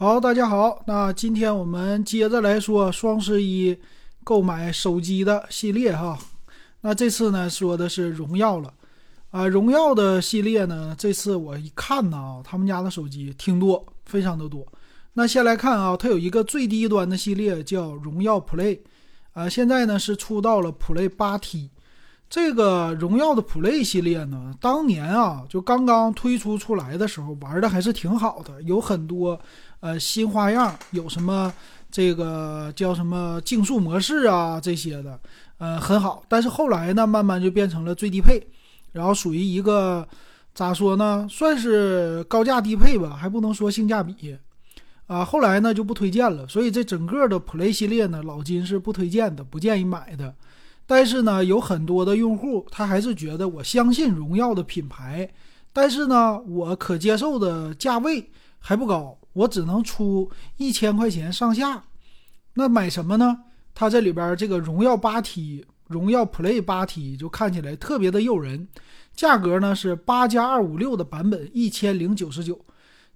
好，大家好，那今天我们接着来说双十一购买手机的系列哈。那这次呢说的是荣耀了啊，荣耀的系列呢，这次我一看呢啊，他们家的手机挺多，非常的多。那先来看啊，它有一个最低端的系列叫荣耀 Play，啊，现在呢是出到了 Play 八 T。这个荣耀的 Play 系列呢，当年啊就刚刚推出出来的时候玩的还是挺好的，有很多呃新花样，有什么这个叫什么竞速模式啊这些的，呃很好。但是后来呢，慢慢就变成了最低配，然后属于一个咋说呢，算是高价低配吧，还不能说性价比啊。后来呢就不推荐了，所以这整个的 Play 系列呢，老金是不推荐的，不建议买的。但是呢，有很多的用户他还是觉得我相信荣耀的品牌，但是呢，我可接受的价位还不高，我只能出一千块钱上下。那买什么呢？它这里边这个荣耀八 T、荣耀 Play 八 T 就看起来特别的诱人，价格呢是八加二五六的版本一千零九十九，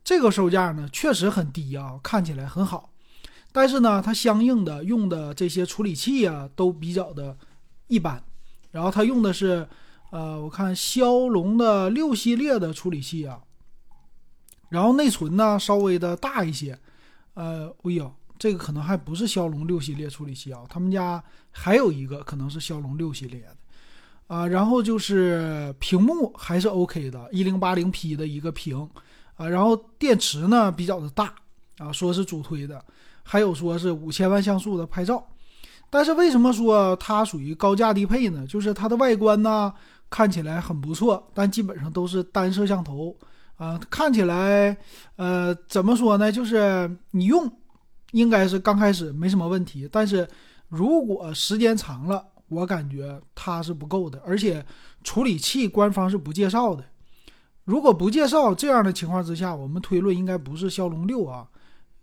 这个售价呢确实很低啊，看起来很好，但是呢，它相应的用的这些处理器啊都比较的。一般，然后它用的是，呃，我看骁龙的六系列的处理器啊，然后内存呢稍微的大一些，呃，哎呦，这个可能还不是骁龙六系列处理器啊，他们家还有一个可能是骁龙六系列的，啊，然后就是屏幕还是 OK 的，一零八零 P 的一个屏，啊，然后电池呢比较的大，啊，说是主推的，还有说是五千万像素的拍照。但是为什么说它属于高价低配呢？就是它的外观呢看起来很不错，但基本上都是单摄像头啊，看起来呃怎么说呢？就是你用应该是刚开始没什么问题，但是如果时间长了，我感觉它是不够的，而且处理器官方是不介绍的。如果不介绍这样的情况之下，我们推论应该不是骁龙六啊，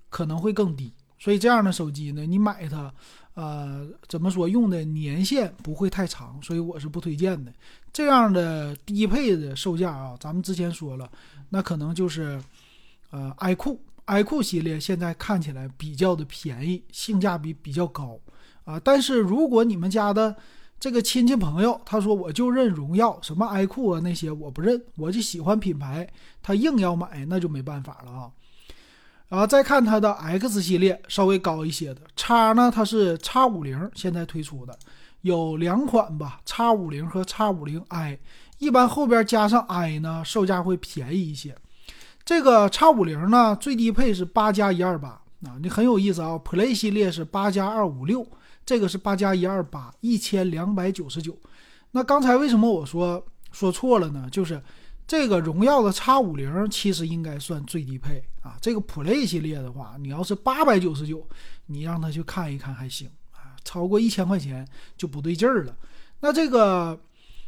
可能会更低。所以这样的手机呢，你买它，呃，怎么说用的年限不会太长，所以我是不推荐的。这样的低配的售价啊，咱们之前说了，那可能就是，呃，iQOO，iQOO 系列现在看起来比较的便宜，性价比比较高啊。但是如果你们家的这个亲戚朋友，他说我就认荣耀，什么 iQOO 啊那些我不认，我就喜欢品牌，他硬要买，那就没办法了啊。然后再看它的 X 系列，稍微高一些的。叉呢，它是叉五零现在推出的，有两款吧，叉五零和叉五零 i。一般后边加上 i 呢，售价会便宜一些。这个叉五零呢，最低配是八加一二八啊，你很有意思啊。Play 系列是八加二五六，这个是八加一二八，一千两百九十九。那刚才为什么我说说错了呢？就是。这个荣耀的 X 五零其实应该算最低配啊。这个 Play 系列的话，你要是八百九十九，你让他去看一看还行啊。超过一千块钱就不对劲儿了。那这个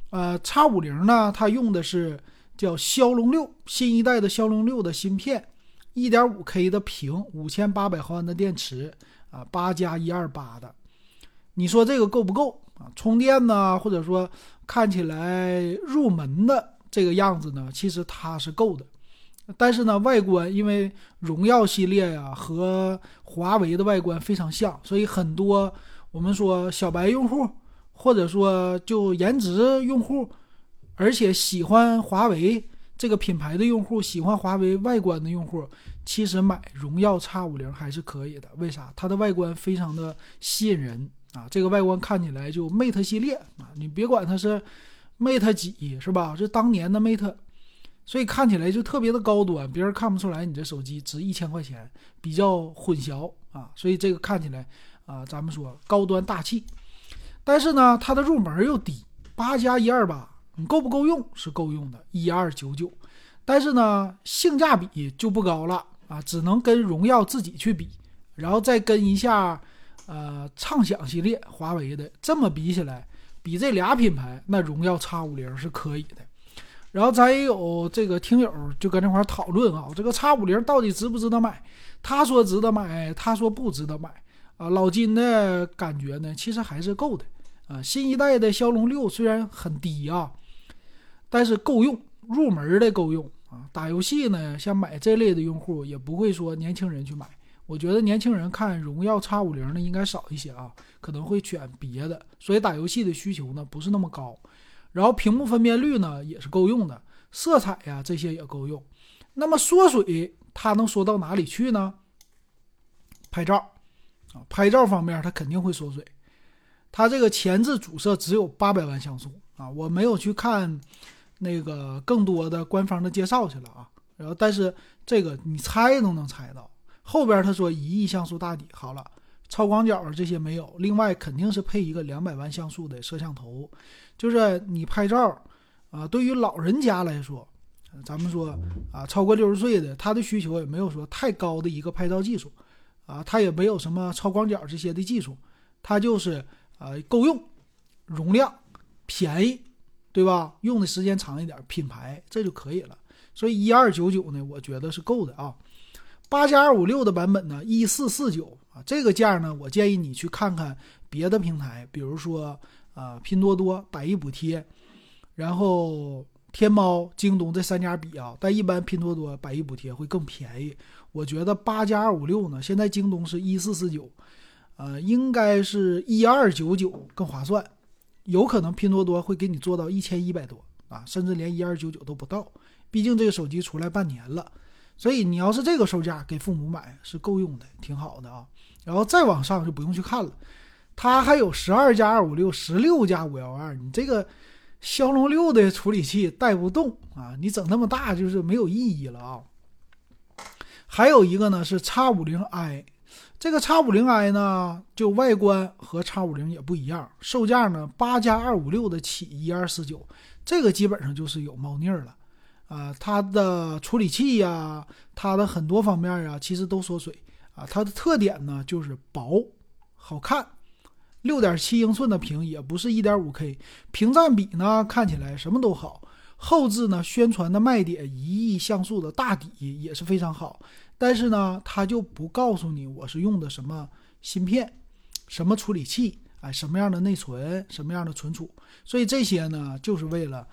呃 X 五零呢，它用的是叫骁龙六新一代的骁龙六的芯片，一点五 K 的屏，五千八百毫安的电池啊，八加一二八的。你说这个够不够啊？充电呢，或者说看起来入门的？这个样子呢，其实它是够的，但是呢，外观因为荣耀系列呀和华为的外观非常像，所以很多我们说小白用户，或者说就颜值用户，而且喜欢华为这个品牌的用户，喜欢华为外观的用户，其实买荣耀 X 五零还是可以的。为啥？它的外观非常的吸引人啊！这个外观看起来就 Mate 系列啊，你别管它是。Mate 几是吧？这当年的 Mate，所以看起来就特别的高端，别人看不出来你这手机值一千块钱，比较混淆啊。所以这个看起来啊，咱们说高端大气，但是呢，它的入门又低，八加一二八，你够不够用？是够用的，一二九九。但是呢，性价比就不高了啊，只能跟荣耀自己去比，然后再跟一下呃畅享系列华为的，这么比起来。比这俩品牌，那荣耀 X 五零是可以的。然后咱也有这个听友就跟那块讨论啊，这个 X 五零到底值不值得买？他说值得买，他说不值得买啊。老金的感觉呢，其实还是够的啊。新一代的骁龙六虽然很低啊，但是够用，入门的够用啊。打游戏呢，像买这类的用户也不会说年轻人去买。我觉得年轻人看荣耀 X 五零呢应该少一些啊，可能会选别的。所以打游戏的需求呢不是那么高。然后屏幕分辨率呢也是够用的，色彩呀这些也够用。那么缩水它能缩到哪里去呢？拍照啊，拍照方面它肯定会缩水。它这个前置主摄只有八百万像素啊，我没有去看那个更多的官方的介绍去了啊。然后但是这个你猜都能猜到。后边他说一亿像素大底好了，超广角这些没有，另外肯定是配一个两百万像素的摄像头，就是你拍照啊，对于老人家来说，咱们说啊，超过六十岁的他的需求也没有说太高的一个拍照技术啊，他也没有什么超广角这些的技术，他就是啊够用，容量便宜，对吧？用的时间长一点，品牌这就可以了。所以一二九九呢，我觉得是够的啊。八加二五六的版本呢，一四四九啊，这个价呢，我建议你去看看别的平台，比如说啊，拼多多百亿补贴，然后天猫、京东这三家比啊，但一般拼多多百亿补贴会更便宜。我觉得八加二五六呢，现在京东是一四四九，呃，应该是一二九九更划算，有可能拼多多会给你做到一千一百多啊，甚至连一二九九都不到，毕竟这个手机出来半年了。所以你要是这个售价给父母买是够用的，挺好的啊。然后再往上就不用去看了，它还有十二加二五六、十六加五幺二。你这个骁龙六的处理器带不动啊，你整那么大就是没有意义了啊。还有一个呢是叉五零 i，这个叉五零 i 呢就外观和叉五零也不一样，售价呢八加二五六的起一二四九，这个基本上就是有猫腻了。啊，它的处理器呀，它的很多方面啊，其实都缩水啊。它的特点呢就是薄、好看，六点七英寸的屏也不是一点五 K，屏占比呢看起来什么都好。后置呢宣传的卖点一亿像素的大底也是非常好，但是呢它就不告诉你我是用的什么芯片、什么处理器，哎，什么样的内存、什么样的存储，所以这些呢就是为了。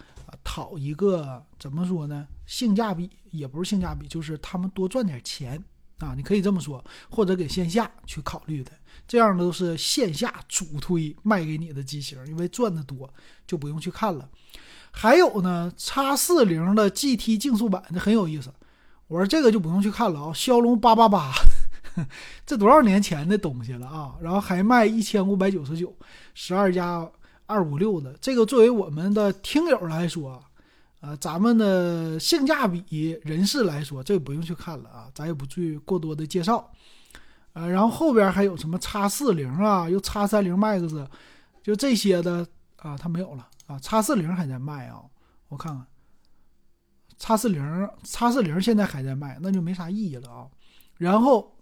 讨一个怎么说呢？性价比也不是性价比，就是他们多赚点钱啊！你可以这么说，或者给线下去考虑的，这样都是线下主推卖给你的机型，因为赚的多就不用去看了。还有呢，叉四零的 GT 竞速版这很有意思。我说这个就不用去看了啊，骁龙八八八，这多少年前的东西了啊！然后还卖一千五百九十九，十二加。二五六的这个，作为我们的听友来说，啊，咱们的性价比人士来说，这个不用去看了啊，咱也不去过多的介绍，呃，然后后边还有什么叉四零啊，又叉三零 Max，就这些的啊，它没有了。啊，叉四零还在卖啊，我看看，叉四零叉四零现在还在卖，那就没啥意义了啊，然后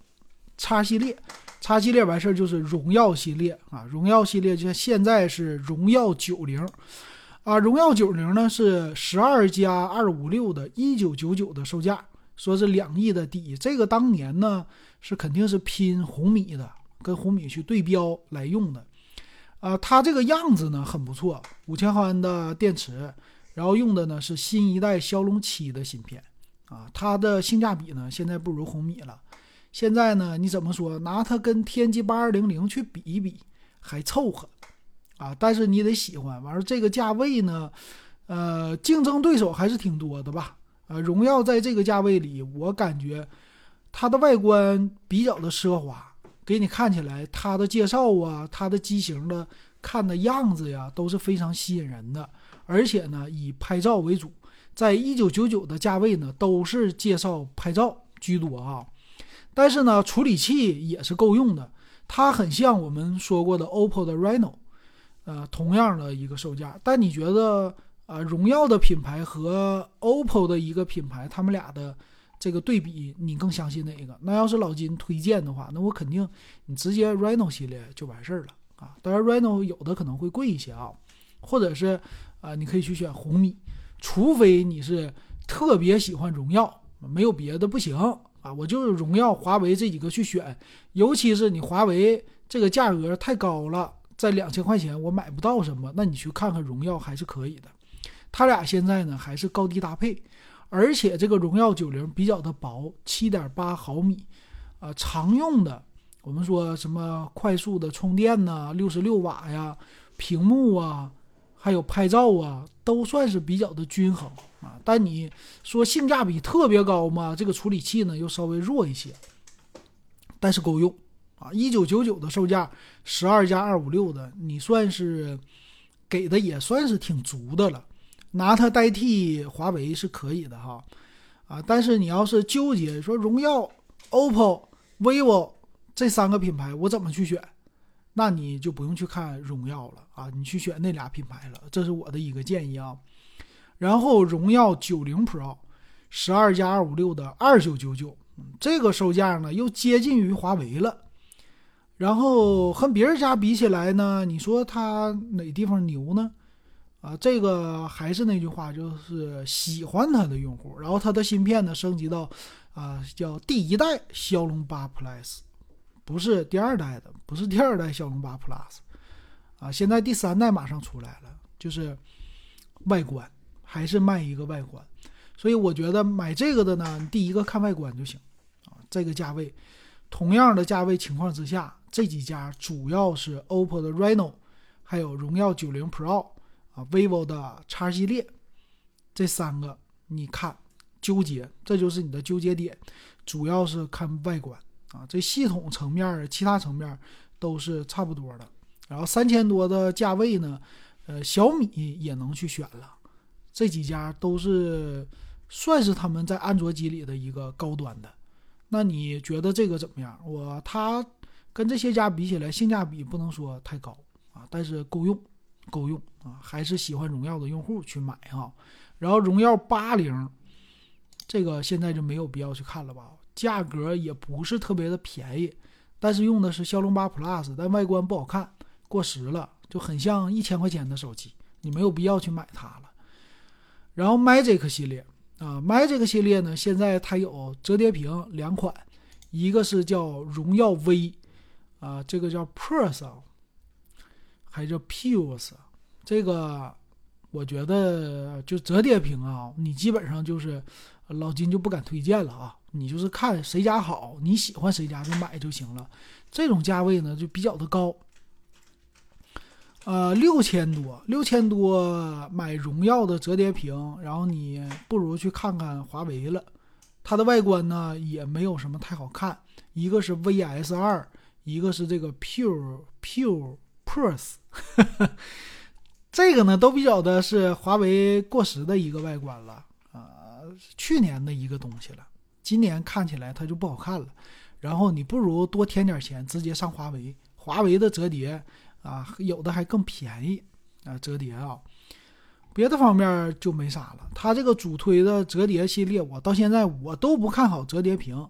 叉系列。叉系列完事儿就是荣耀系列啊，荣耀系列就现在是荣耀九零，啊，荣耀九零呢是十二加二五六的一九九九的售价，说是两亿的底，这个当年呢是肯定是拼红米的，跟红米去对标来用的，啊，它这个样子呢很不错，五千毫安的电池，然后用的呢是新一代骁龙七的芯片，啊，它的性价比呢现在不如红米了。现在呢，你怎么说？拿它跟天玑八二零零去比一比，还凑合啊。但是你得喜欢。完了，这个价位呢，呃，竞争对手还是挺多的吧？呃，荣耀在这个价位里，我感觉它的外观比较的奢华，给你看起来它的介绍啊，它的机型的看的样子呀，都是非常吸引人的。而且呢，以拍照为主，在一九九九的价位呢，都是介绍拍照居多啊。但是呢，处理器也是够用的，它很像我们说过的 OPPO 的 Reno，呃，同样的一个售价。但你觉得，呃，荣耀的品牌和 OPPO 的一个品牌，他们俩的这个对比，你更相信哪一个？那要是老金推荐的话，那我肯定你直接 Reno 系列就完事儿了啊。当然，Reno 有的可能会贵一些啊，或者是啊，你可以去选红米，除非你是特别喜欢荣耀，没有别的不行。我就是荣耀、华为这几个去选，尤其是你华为这个价格太高了，在两千块钱我买不到什么，那你去看看荣耀还是可以的。它俩现在呢还是高低搭配，而且这个荣耀九零比较的薄，七点八毫米，啊，常用的我们说什么快速的充电呐，六十六瓦呀，屏幕啊，还有拍照啊，都算是比较的均衡啊。但你说性价比特别高吗？这个处理器呢又稍微弱一些，但是够用啊，一九九九的售价，十二加二五六的，你算是给的也算是挺足的了。拿它代替华为是可以的哈，啊，但是你要是纠结说荣耀、OPPO、vivo 这三个品牌我怎么去选，那你就不用去看荣耀了啊，你去选那俩品牌了，这是我的一个建议啊。然后荣耀九零 Pro 十二加二五六的二九九九，这个售价呢又接近于华为了，然后和别人家比起来呢，你说它哪地方牛呢？啊，这个还是那句话，就是喜欢它的用户。然后它的芯片呢，升级到啊叫第一代骁龙八 Plus，不是第二代的，不是第二代骁龙八 Plus，啊，现在第三代马上出来了，就是外观还是卖一个外观。所以我觉得买这个的呢，第一个看外观就行啊。这个价位，同样的价位情况之下，这几家主要是 OPPO 的 Reno，还有荣耀九零 Pro。啊，vivo 的叉系列，这三个你看纠结，这就是你的纠结点，主要是看外观啊。这系统层面、其他层面都是差不多的。然后三千多的价位呢，呃，小米也能去选了。这几家都是算是他们在安卓机里的一个高端的。那你觉得这个怎么样？我它跟这些家比起来，性价比不能说太高啊，但是够用。够用啊，还是喜欢荣耀的用户去买哈。然后荣耀八零，这个现在就没有必要去看了吧，价格也不是特别的便宜，但是用的是骁龙八 Plus，但外观不好看，过时了，就很像一千块钱的手机，你没有必要去买它了。然后 Magic 系列啊，Magic 系列呢，现在它有折叠屏两款，一个是叫荣耀 V，啊，这个叫 Pulse。还叫 Puls，这个我觉得就折叠屏啊，你基本上就是老金就不敢推荐了啊。你就是看谁家好，你喜欢谁家就买就行了。这种价位呢就比较的高，呃，六千多，六千多买荣耀的折叠屏，然后你不如去看看华为了。它的外观呢也没有什么太好看，一个是 VS 二，一个是这个 Pure Pure。Pros，这个呢都比较的是华为过时的一个外观了啊，去年的一个东西了，今年看起来它就不好看了。然后你不如多添点钱，直接上华为，华为的折叠啊，有的还更便宜啊，折叠啊，别的方面就没啥了。它这个主推的折叠系列，我到现在我都不看好折叠屏。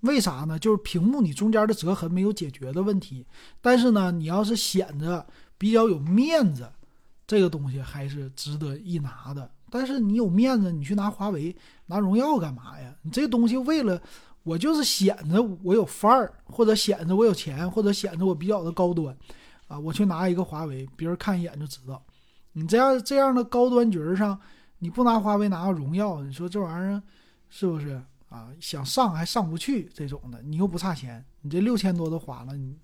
为啥呢？就是屏幕你中间的折痕没有解决的问题。但是呢，你要是显着比较有面子，这个东西还是值得一拿的。但是你有面子，你去拿华为、拿荣耀干嘛呀？你这东西为了我就是显着我有范儿，或者显着我有钱，或者显着我比较的高端啊，我去拿一个华为，别人看一眼就知道。你这样这样的高端局上，你不拿华为，拿个荣耀，你说这玩意儿是不是？啊，想上还上不去这种的，你又不差钱，你这六千多都花了，你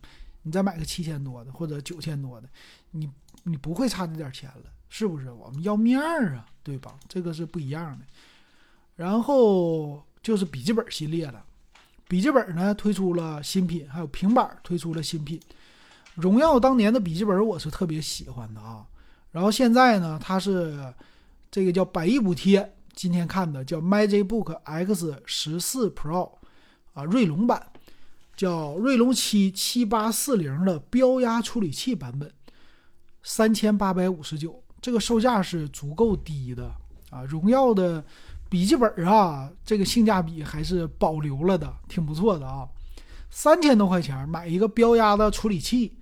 你再买个七千多的或者九千多的，你你不会差这点钱了，是不是？我们要面儿啊，对吧？这个是不一样的。然后就是笔记本系列了，笔记本呢推出了新品，还有平板推出了新品。荣耀当年的笔记本我是特别喜欢的啊，然后现在呢，它是这个叫百亿补贴。今天看的叫 MagicBook X 十四 Pro，啊，锐龙版，叫锐龙七七八四零的标压处理器版本，三千八百五十九，这个售价是足够低的啊。荣耀的笔记本啊，这个性价比还是保留了的，挺不错的啊。三千多块钱买一个标压的处理器，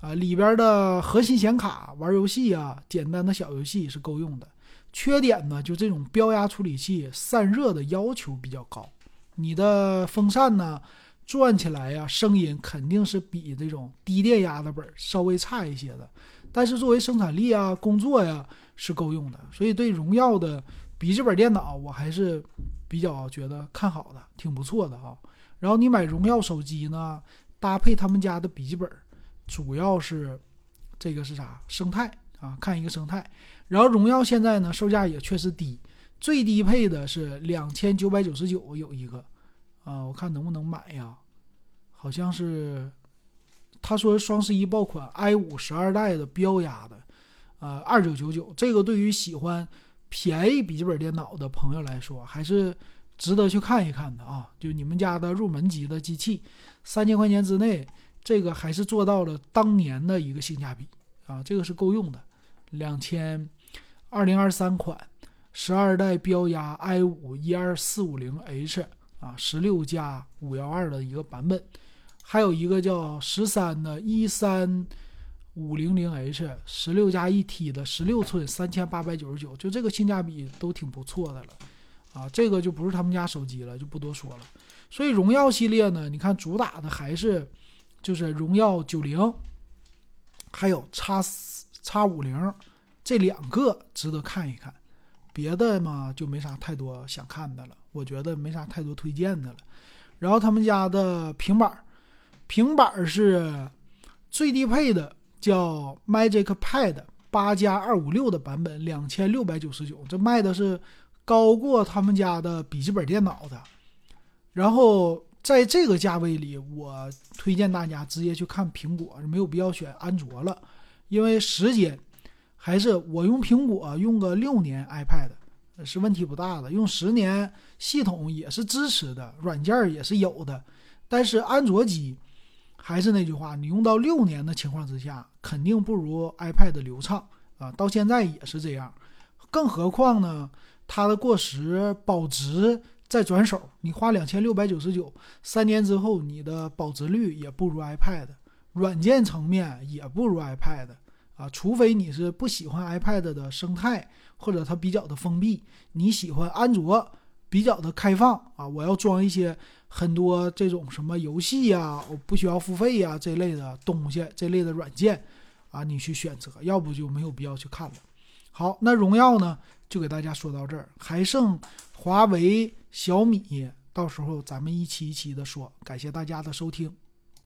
啊，里边的核心显卡玩游戏啊，简单的小游戏是够用的。缺点呢，就这种标压处理器散热的要求比较高，你的风扇呢转起来呀，声音肯定是比这种低电压的本稍微差一些的。但是作为生产力啊、工作呀是够用的。所以对荣耀的笔记本电脑我还是比较觉得看好的，挺不错的啊。然后你买荣耀手机呢，搭配他们家的笔记本，主要是这个是啥生态啊？看一个生态。然后荣耀现在呢，售价也确实低，最低配的是两千九百九十九有一个啊，我看能不能买呀？好像是他说双十一爆款 i 五十二代的标压的，呃，二九九九。这个对于喜欢便宜笔记本电脑的朋友来说，还是值得去看一看的啊。就你们家的入门级的机器，三千块钱之内，这个还是做到了当年的一个性价比啊，这个是够用的，两千。二零二三款十二代标压 i 五一二四五零 H 啊，十六加五幺二的一个版本，还有一个叫十三的一三五零零 H 十六加一 T 的十六寸三千八百九十九，就这个性价比都挺不错的了啊，这个就不是他们家手机了，就不多说了。所以荣耀系列呢，你看主打的还是就是荣耀九零，还有叉叉五零。这两个值得看一看，别的嘛就没啥太多想看的了，我觉得没啥太多推荐的了。然后他们家的平板，平板是最低配的，叫 Magic Pad 八加二五六的版本，两千六百九十九，这卖的是高过他们家的笔记本电脑的。然后在这个价位里，我推荐大家直接去看苹果，没有必要选安卓了，因为时间。还是我用苹果用个六年 iPad 是问题不大的，用十年系统也是支持的，软件也是有的。但是安卓机还是那句话，你用到六年的情况之下，肯定不如 iPad 流畅啊。到现在也是这样，更何况呢，它的过时保值再转手，你花两千六百九十九，三年之后你的保值率也不如 iPad，软件层面也不如 iPad。啊，除非你是不喜欢 iPad 的生态，或者它比较的封闭，你喜欢安卓比较的开放啊，我要装一些很多这种什么游戏呀，我不需要付费呀这类的东西，这类的软件啊，你去选择，要不就没有必要去看了。好，那荣耀呢，就给大家说到这儿，还剩华为、小米，到时候咱们一期一期的说。感谢大家的收听。